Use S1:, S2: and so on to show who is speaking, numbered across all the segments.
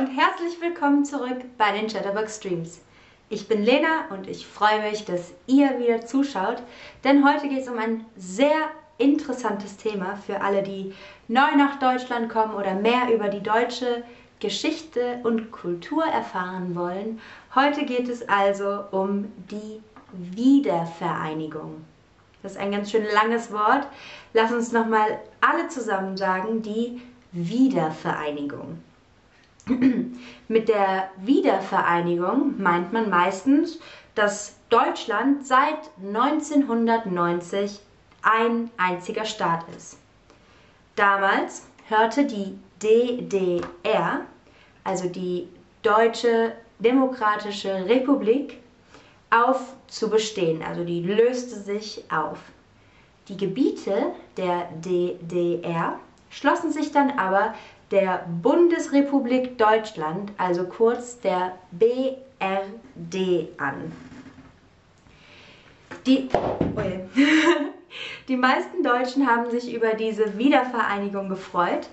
S1: und herzlich willkommen zurück bei den Chatterbox Streams. Ich bin Lena und ich freue mich, dass ihr wieder zuschaut, denn heute geht es um ein sehr interessantes Thema für alle, die neu nach Deutschland kommen oder mehr über die deutsche Geschichte und Kultur erfahren wollen. Heute geht es also um die Wiedervereinigung. Das ist ein ganz schön langes Wort. Lass uns nochmal alle zusammen sagen, die Wiedervereinigung. Mit der Wiedervereinigung meint man meistens, dass Deutschland seit 1990 ein einziger Staat ist. Damals hörte die DDR, also die Deutsche Demokratische Republik, auf zu bestehen, also die löste sich auf. Die Gebiete der DDR schlossen sich dann aber der Bundesrepublik Deutschland, also kurz der BRD, an. Die, oh die meisten Deutschen haben sich über diese Wiedervereinigung gefreut.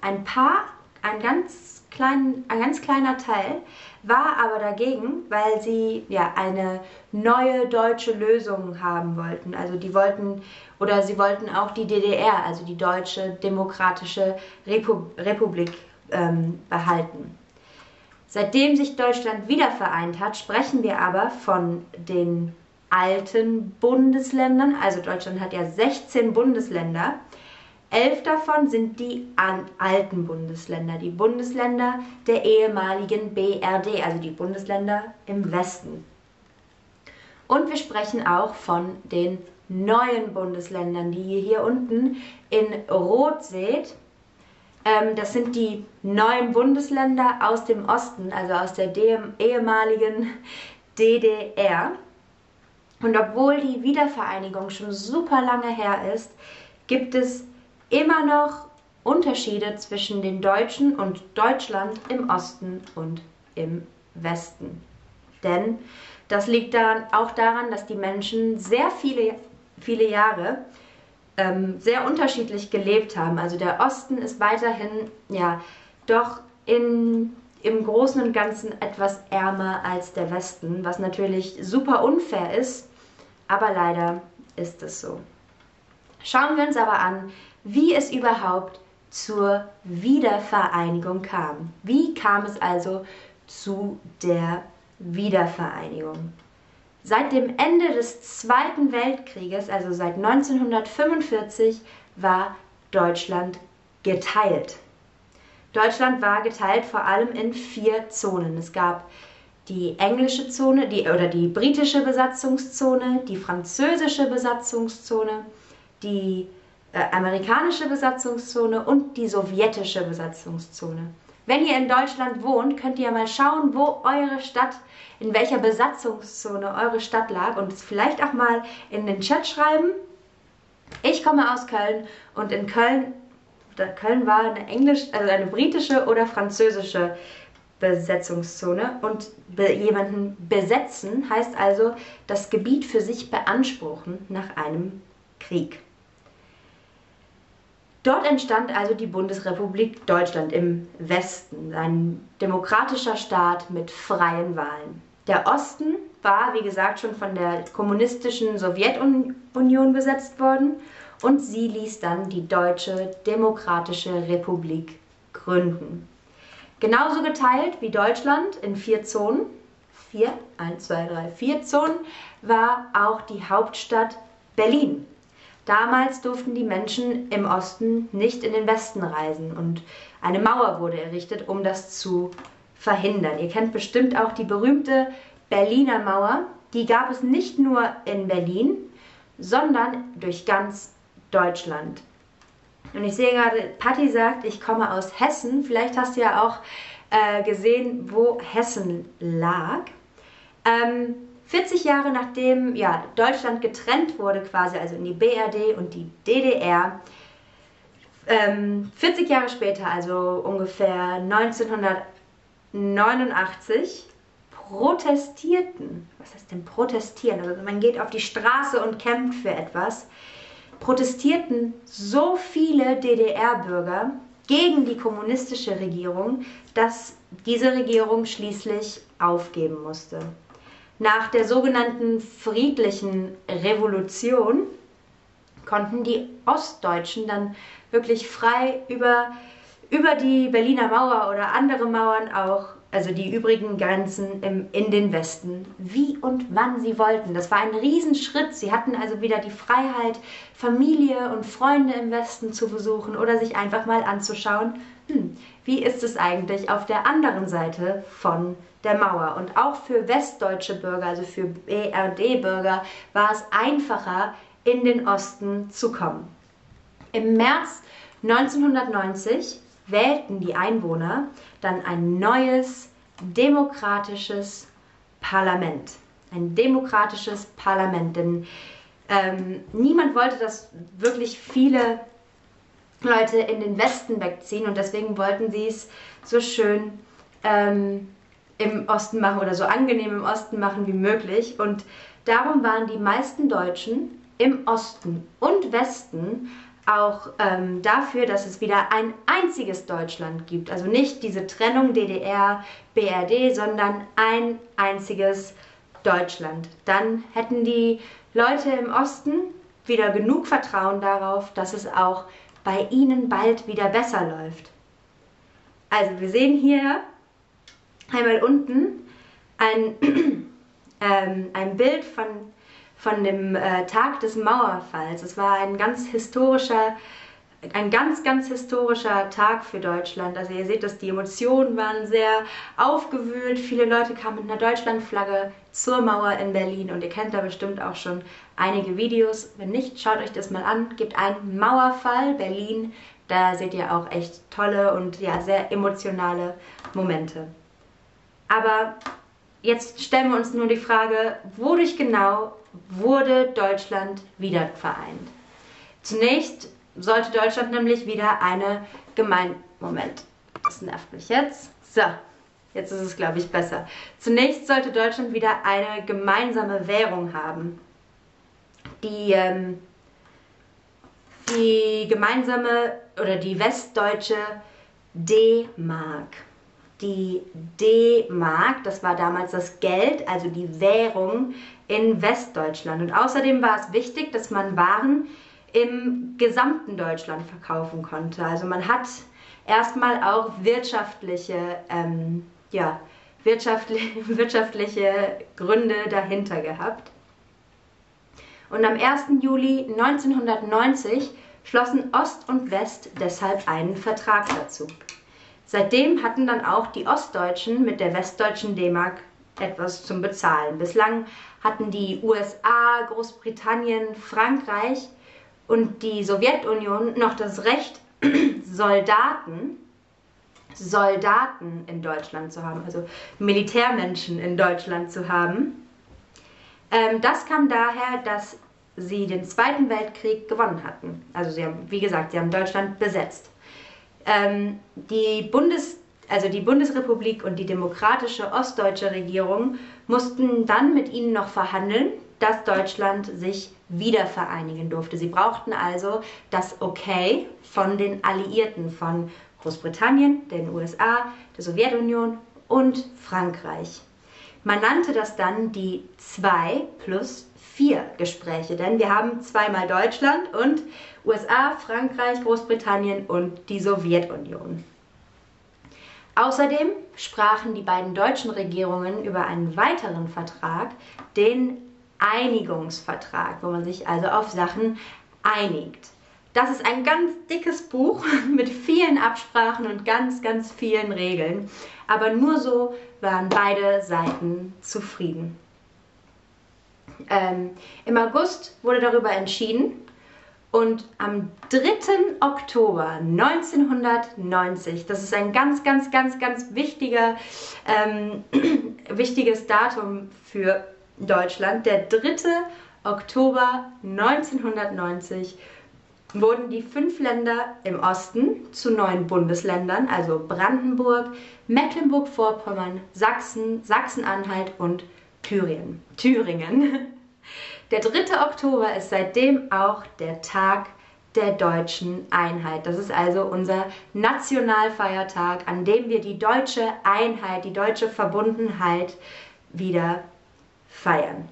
S1: Ein paar, ein ganz, klein, ein ganz kleiner Teil, war aber dagegen, weil sie ja eine neue deutsche Lösung haben wollten. Also die wollten oder sie wollten auch die DDR, also die Deutsche Demokratische Repu Republik, ähm, behalten. Seitdem sich Deutschland wieder vereint hat, sprechen wir aber von den alten Bundesländern. Also Deutschland hat ja 16 Bundesländer. Elf davon sind die alten Bundesländer, die Bundesländer der ehemaligen BRD, also die Bundesländer im Westen. Und wir sprechen auch von den neuen Bundesländern, die ihr hier unten in Rot seht. Ähm, das sind die neuen Bundesländer aus dem Osten, also aus der ehemaligen DDR. Und obwohl die Wiedervereinigung schon super lange her ist, gibt es immer noch Unterschiede zwischen den Deutschen und Deutschland im Osten und im Westen. Denn das liegt daran, auch daran, dass die Menschen sehr viele, viele Jahre ähm, sehr unterschiedlich gelebt haben. Also der Osten ist weiterhin ja doch in, im Großen und Ganzen etwas ärmer als der Westen, was natürlich super unfair ist, aber leider ist es so. Schauen wir uns aber an, wie es überhaupt zur Wiedervereinigung kam. Wie kam es also zu der Wiedervereinigung? Seit dem Ende des Zweiten Weltkrieges, also seit 1945, war Deutschland geteilt. Deutschland war geteilt vor allem in vier Zonen. Es gab die englische Zone, die, oder die britische Besatzungszone, die französische Besatzungszone, die äh, amerikanische Besatzungszone und die sowjetische Besatzungszone. Wenn ihr in Deutschland wohnt, könnt ihr mal schauen, wo eure Stadt, in welcher Besatzungszone eure Stadt lag und es vielleicht auch mal in den Chat schreiben. Ich komme aus Köln und in Köln, Köln war eine englisch, also eine britische oder französische Besetzungszone und be jemanden besetzen heißt also das Gebiet für sich beanspruchen nach einem Krieg. Dort entstand also die Bundesrepublik Deutschland im Westen, ein demokratischer Staat mit freien Wahlen. Der Osten war, wie gesagt, schon von der kommunistischen Sowjetunion besetzt worden und sie ließ dann die Deutsche Demokratische Republik gründen. Genauso geteilt wie Deutschland in vier Zonen, vier, eins, zwei, drei, vier Zonen, war auch die Hauptstadt Berlin. Damals durften die Menschen im Osten nicht in den Westen reisen und eine Mauer wurde errichtet, um das zu verhindern. Ihr kennt bestimmt auch die berühmte Berliner Mauer. Die gab es nicht nur in Berlin, sondern durch ganz Deutschland. Und ich sehe gerade, Patti sagt, ich komme aus Hessen. Vielleicht hast du ja auch äh, gesehen, wo Hessen lag. Ähm, 40 Jahre nachdem ja, Deutschland getrennt wurde, quasi, also in die BRD und die DDR, ähm, 40 Jahre später, also ungefähr 1989, protestierten, was heißt denn protestieren? Also man geht auf die Straße und kämpft für etwas, protestierten so viele DDR-Bürger gegen die kommunistische Regierung, dass diese Regierung schließlich aufgeben musste. Nach der sogenannten friedlichen Revolution konnten die Ostdeutschen dann wirklich frei über, über die Berliner Mauer oder andere Mauern auch, also die übrigen Grenzen im, in den Westen, wie und wann sie wollten. Das war ein Riesenschritt. Sie hatten also wieder die Freiheit, Familie und Freunde im Westen zu besuchen oder sich einfach mal anzuschauen, hm, wie ist es eigentlich auf der anderen Seite von der Mauer. Und auch für westdeutsche Bürger, also für BRD-Bürger, war es einfacher, in den Osten zu kommen. Im März 1990 wählten die Einwohner dann ein neues demokratisches Parlament. Ein demokratisches Parlament, denn ähm, niemand wollte, dass wirklich viele Leute in den Westen wegziehen und deswegen wollten sie es so schön ähm, im Osten machen oder so angenehm im Osten machen wie möglich. Und darum waren die meisten Deutschen im Osten und Westen auch ähm, dafür, dass es wieder ein einziges Deutschland gibt. Also nicht diese Trennung DDR, BRD, sondern ein einziges Deutschland. Dann hätten die Leute im Osten wieder genug Vertrauen darauf, dass es auch bei ihnen bald wieder besser läuft. Also wir sehen hier einmal unten ein, ähm, ein Bild von von dem äh, Tag des Mauerfalls. Es war ein ganz historischer, ein ganz, ganz historischer Tag für Deutschland. Also ihr seht, dass die Emotionen waren sehr aufgewühlt. Viele Leute kamen mit einer Deutschlandflagge zur Mauer in Berlin und ihr kennt da bestimmt auch schon einige Videos. Wenn nicht, schaut euch das mal an. Gibt ein Mauerfall Berlin. Da seht ihr auch echt tolle und ja sehr emotionale Momente. Aber jetzt stellen wir uns nur die Frage, wodurch genau wurde Deutschland wieder vereint. Zunächst sollte Deutschland nämlich wieder eine Gemein... Moment, das nervt mich jetzt. So, jetzt ist es, glaube ich, besser. Zunächst sollte Deutschland wieder eine gemeinsame Währung haben. Die, ähm, die gemeinsame oder die westdeutsche D-Mark die D-Mark, das war damals das Geld, also die Währung in Westdeutschland. Und außerdem war es wichtig, dass man Waren im gesamten Deutschland verkaufen konnte. Also man hat erstmal auch wirtschaftliche, ähm, ja, wirtschaftliche, wirtschaftliche Gründe dahinter gehabt. Und am 1. Juli 1990 schlossen Ost und West deshalb einen Vertrag dazu. Seitdem hatten dann auch die Ostdeutschen mit der westdeutschen D-Mark etwas zum Bezahlen. Bislang hatten die USA, Großbritannien, Frankreich und die Sowjetunion noch das Recht, Soldaten, Soldaten in Deutschland zu haben, also Militärmenschen in Deutschland zu haben. Ähm, das kam daher, dass sie den Zweiten Weltkrieg gewonnen hatten. Also sie haben, wie gesagt, sie haben Deutschland besetzt. Ähm, die, Bundes, also die Bundesrepublik und die demokratische ostdeutsche Regierung mussten dann mit ihnen noch verhandeln, dass Deutschland sich wieder vereinigen durfte. Sie brauchten also das Okay von den Alliierten, von Großbritannien, den USA, der Sowjetunion und Frankreich. Man nannte das dann die 2 plus 4 Gespräche, denn wir haben zweimal Deutschland und USA, Frankreich, Großbritannien und die Sowjetunion. Außerdem sprachen die beiden deutschen Regierungen über einen weiteren Vertrag, den Einigungsvertrag, wo man sich also auf Sachen einigt. Das ist ein ganz dickes Buch mit vielen Absprachen und ganz, ganz vielen Regeln. Aber nur so waren beide Seiten zufrieden. Ähm, Im August wurde darüber entschieden, und am 3. Oktober 1990, das ist ein ganz, ganz, ganz, ganz wichtiger, ähm, wichtiges Datum für Deutschland, der 3. Oktober 1990 wurden die fünf Länder im Osten zu neuen Bundesländern, also Brandenburg, Mecklenburg-Vorpommern, Sachsen, Sachsen-Anhalt und Thüringen. Thüringen. Der 3. Oktober ist seitdem auch der Tag der deutschen Einheit. Das ist also unser Nationalfeiertag, an dem wir die deutsche Einheit, die deutsche Verbundenheit wieder feiern.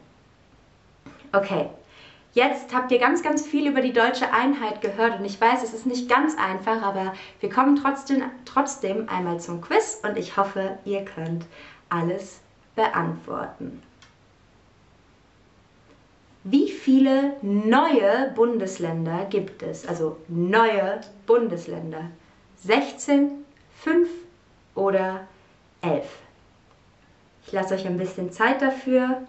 S1: Okay, jetzt habt ihr ganz, ganz viel über die deutsche Einheit gehört und ich weiß, es ist nicht ganz einfach, aber wir kommen trotzdem, trotzdem einmal zum Quiz und ich hoffe, ihr könnt alles beantworten. Wie viele neue Bundesländer gibt es? Also neue Bundesländer. 16, 5 oder 11? Ich lasse euch ein bisschen Zeit dafür.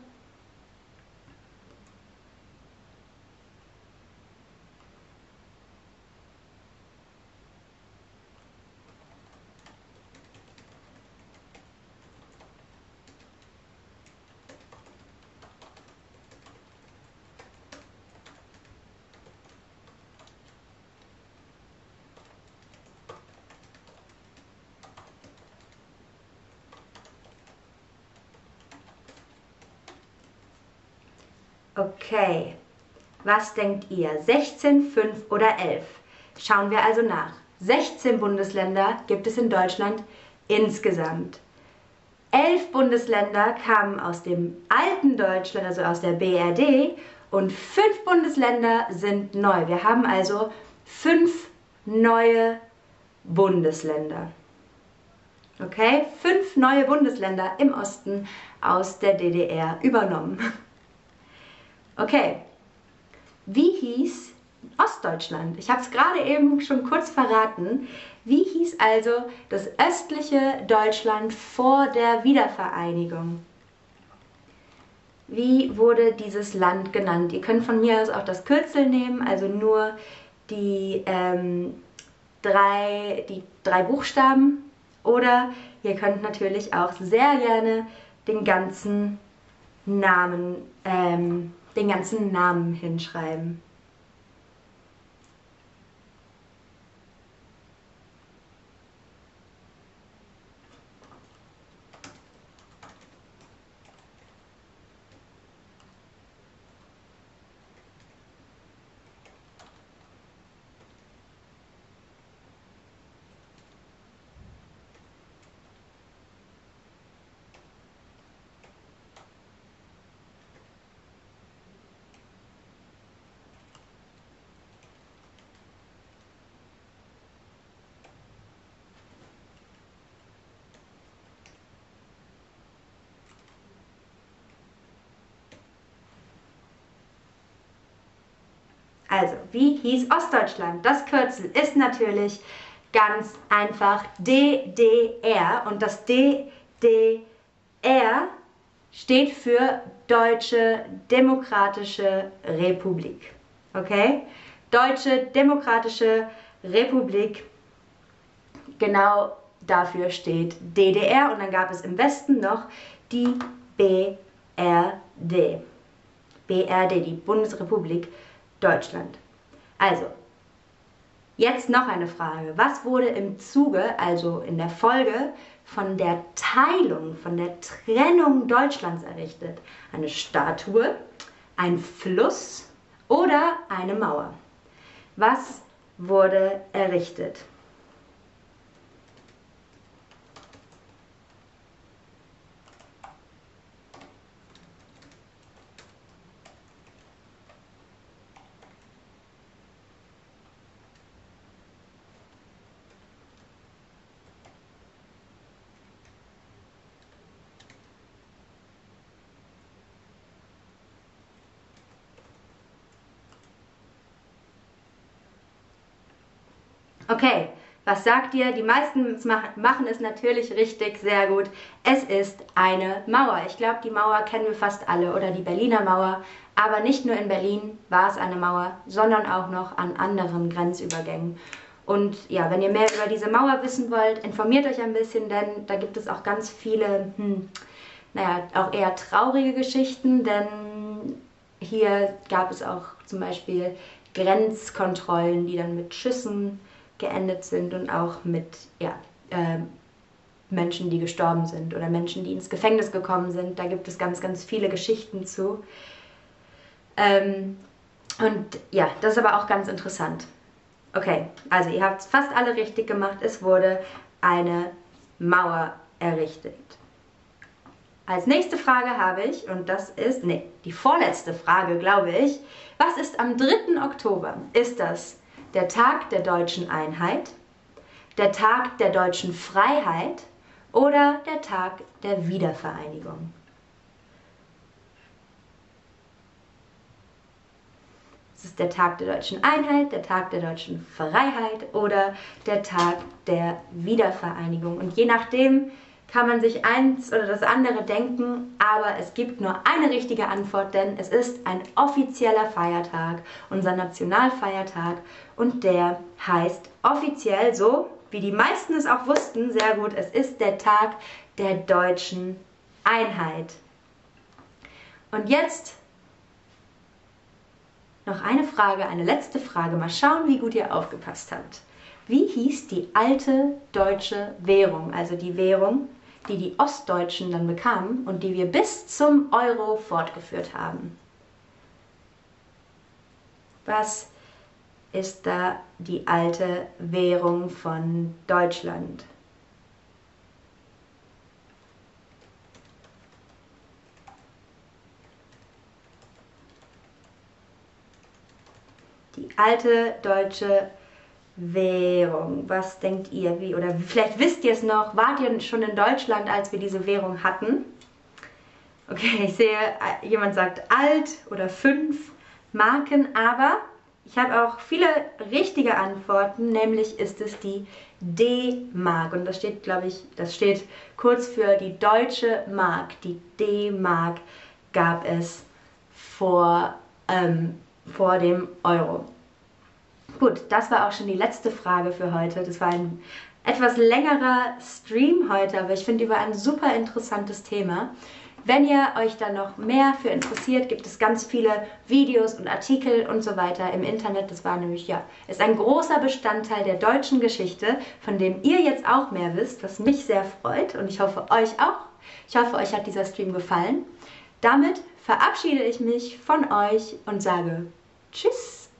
S1: Okay, was denkt ihr? 16, 5 oder 11? Schauen wir also nach. 16 Bundesländer gibt es in Deutschland insgesamt. Elf Bundesländer kamen aus dem alten Deutschland, also aus der BRD, und fünf Bundesländer sind neu. Wir haben also fünf neue Bundesländer. Okay, fünf neue Bundesländer im Osten aus der DDR übernommen. Okay, wie hieß Ostdeutschland? Ich habe es gerade eben schon kurz verraten. Wie hieß also das östliche Deutschland vor der Wiedervereinigung? Wie wurde dieses Land genannt? Ihr könnt von mir aus auch das Kürzel nehmen, also nur die, ähm, drei, die drei Buchstaben. Oder ihr könnt natürlich auch sehr gerne den ganzen Namen ähm, den ganzen Namen hinschreiben. Also, wie hieß Ostdeutschland? Das Kürzel ist natürlich ganz einfach DDR und das DDR steht für Deutsche Demokratische Republik. Okay? Deutsche Demokratische Republik, genau dafür steht DDR und dann gab es im Westen noch die BRD. BRD, die Bundesrepublik Deutschland. Also, jetzt noch eine Frage. Was wurde im Zuge, also in der Folge von der Teilung, von der Trennung Deutschlands errichtet? Eine Statue, ein Fluss oder eine Mauer? Was wurde errichtet? Okay, was sagt ihr? Die meisten machen es natürlich richtig, sehr gut. Es ist eine Mauer. Ich glaube, die Mauer kennen wir fast alle oder die Berliner Mauer. Aber nicht nur in Berlin war es eine Mauer, sondern auch noch an anderen Grenzübergängen. Und ja, wenn ihr mehr über diese Mauer wissen wollt, informiert euch ein bisschen, denn da gibt es auch ganz viele, hm, naja, auch eher traurige Geschichten, denn hier gab es auch zum Beispiel Grenzkontrollen, die dann mit Schüssen geendet sind und auch mit ja, äh, Menschen, die gestorben sind oder Menschen, die ins Gefängnis gekommen sind. Da gibt es ganz, ganz viele Geschichten zu. Ähm, und ja, das ist aber auch ganz interessant. Okay, also ihr habt fast alle richtig gemacht. Es wurde eine Mauer errichtet. Als nächste Frage habe ich, und das ist, nee, die vorletzte Frage, glaube ich. Was ist am 3. Oktober? Ist das der Tag der deutschen Einheit, der Tag der deutschen Freiheit oder der Tag der Wiedervereinigung? Es ist der Tag der deutschen Einheit, der Tag der deutschen Freiheit oder der Tag der Wiedervereinigung. Und je nachdem kann man sich eins oder das andere denken, aber es gibt nur eine richtige Antwort, denn es ist ein offizieller Feiertag, unser Nationalfeiertag und der heißt offiziell so, wie die meisten es auch wussten, sehr gut, es ist der Tag der deutschen Einheit. Und jetzt noch eine Frage, eine letzte Frage. Mal schauen, wie gut ihr aufgepasst habt. Wie hieß die alte deutsche Währung, also die Währung, die die Ostdeutschen dann bekamen und die wir bis zum Euro fortgeführt haben? Was ist da die alte Währung von Deutschland? die alte deutsche Währung. Was denkt ihr? Wie, oder vielleicht wisst ihr es noch, wart ihr schon in Deutschland, als wir diese Währung hatten? Okay, ich sehe, jemand sagt alt oder fünf Marken, aber ich habe auch viele richtige Antworten, nämlich ist es die D-Mark. Und das steht, glaube ich, das steht kurz für die deutsche Mark. Die D-Mark gab es vor ähm, vor dem Euro. Gut, das war auch schon die letzte Frage für heute. Das war ein etwas längerer Stream heute, aber ich finde über ein super interessantes Thema. Wenn ihr euch da noch mehr für interessiert, gibt es ganz viele Videos und Artikel und so weiter im Internet. Das war nämlich, ja, ist ein großer Bestandteil der deutschen Geschichte, von dem ihr jetzt auch mehr wisst, was mich sehr freut und ich hoffe euch auch. Ich hoffe, euch hat dieser Stream gefallen. Damit verabschiede ich mich von euch und sage Tschüss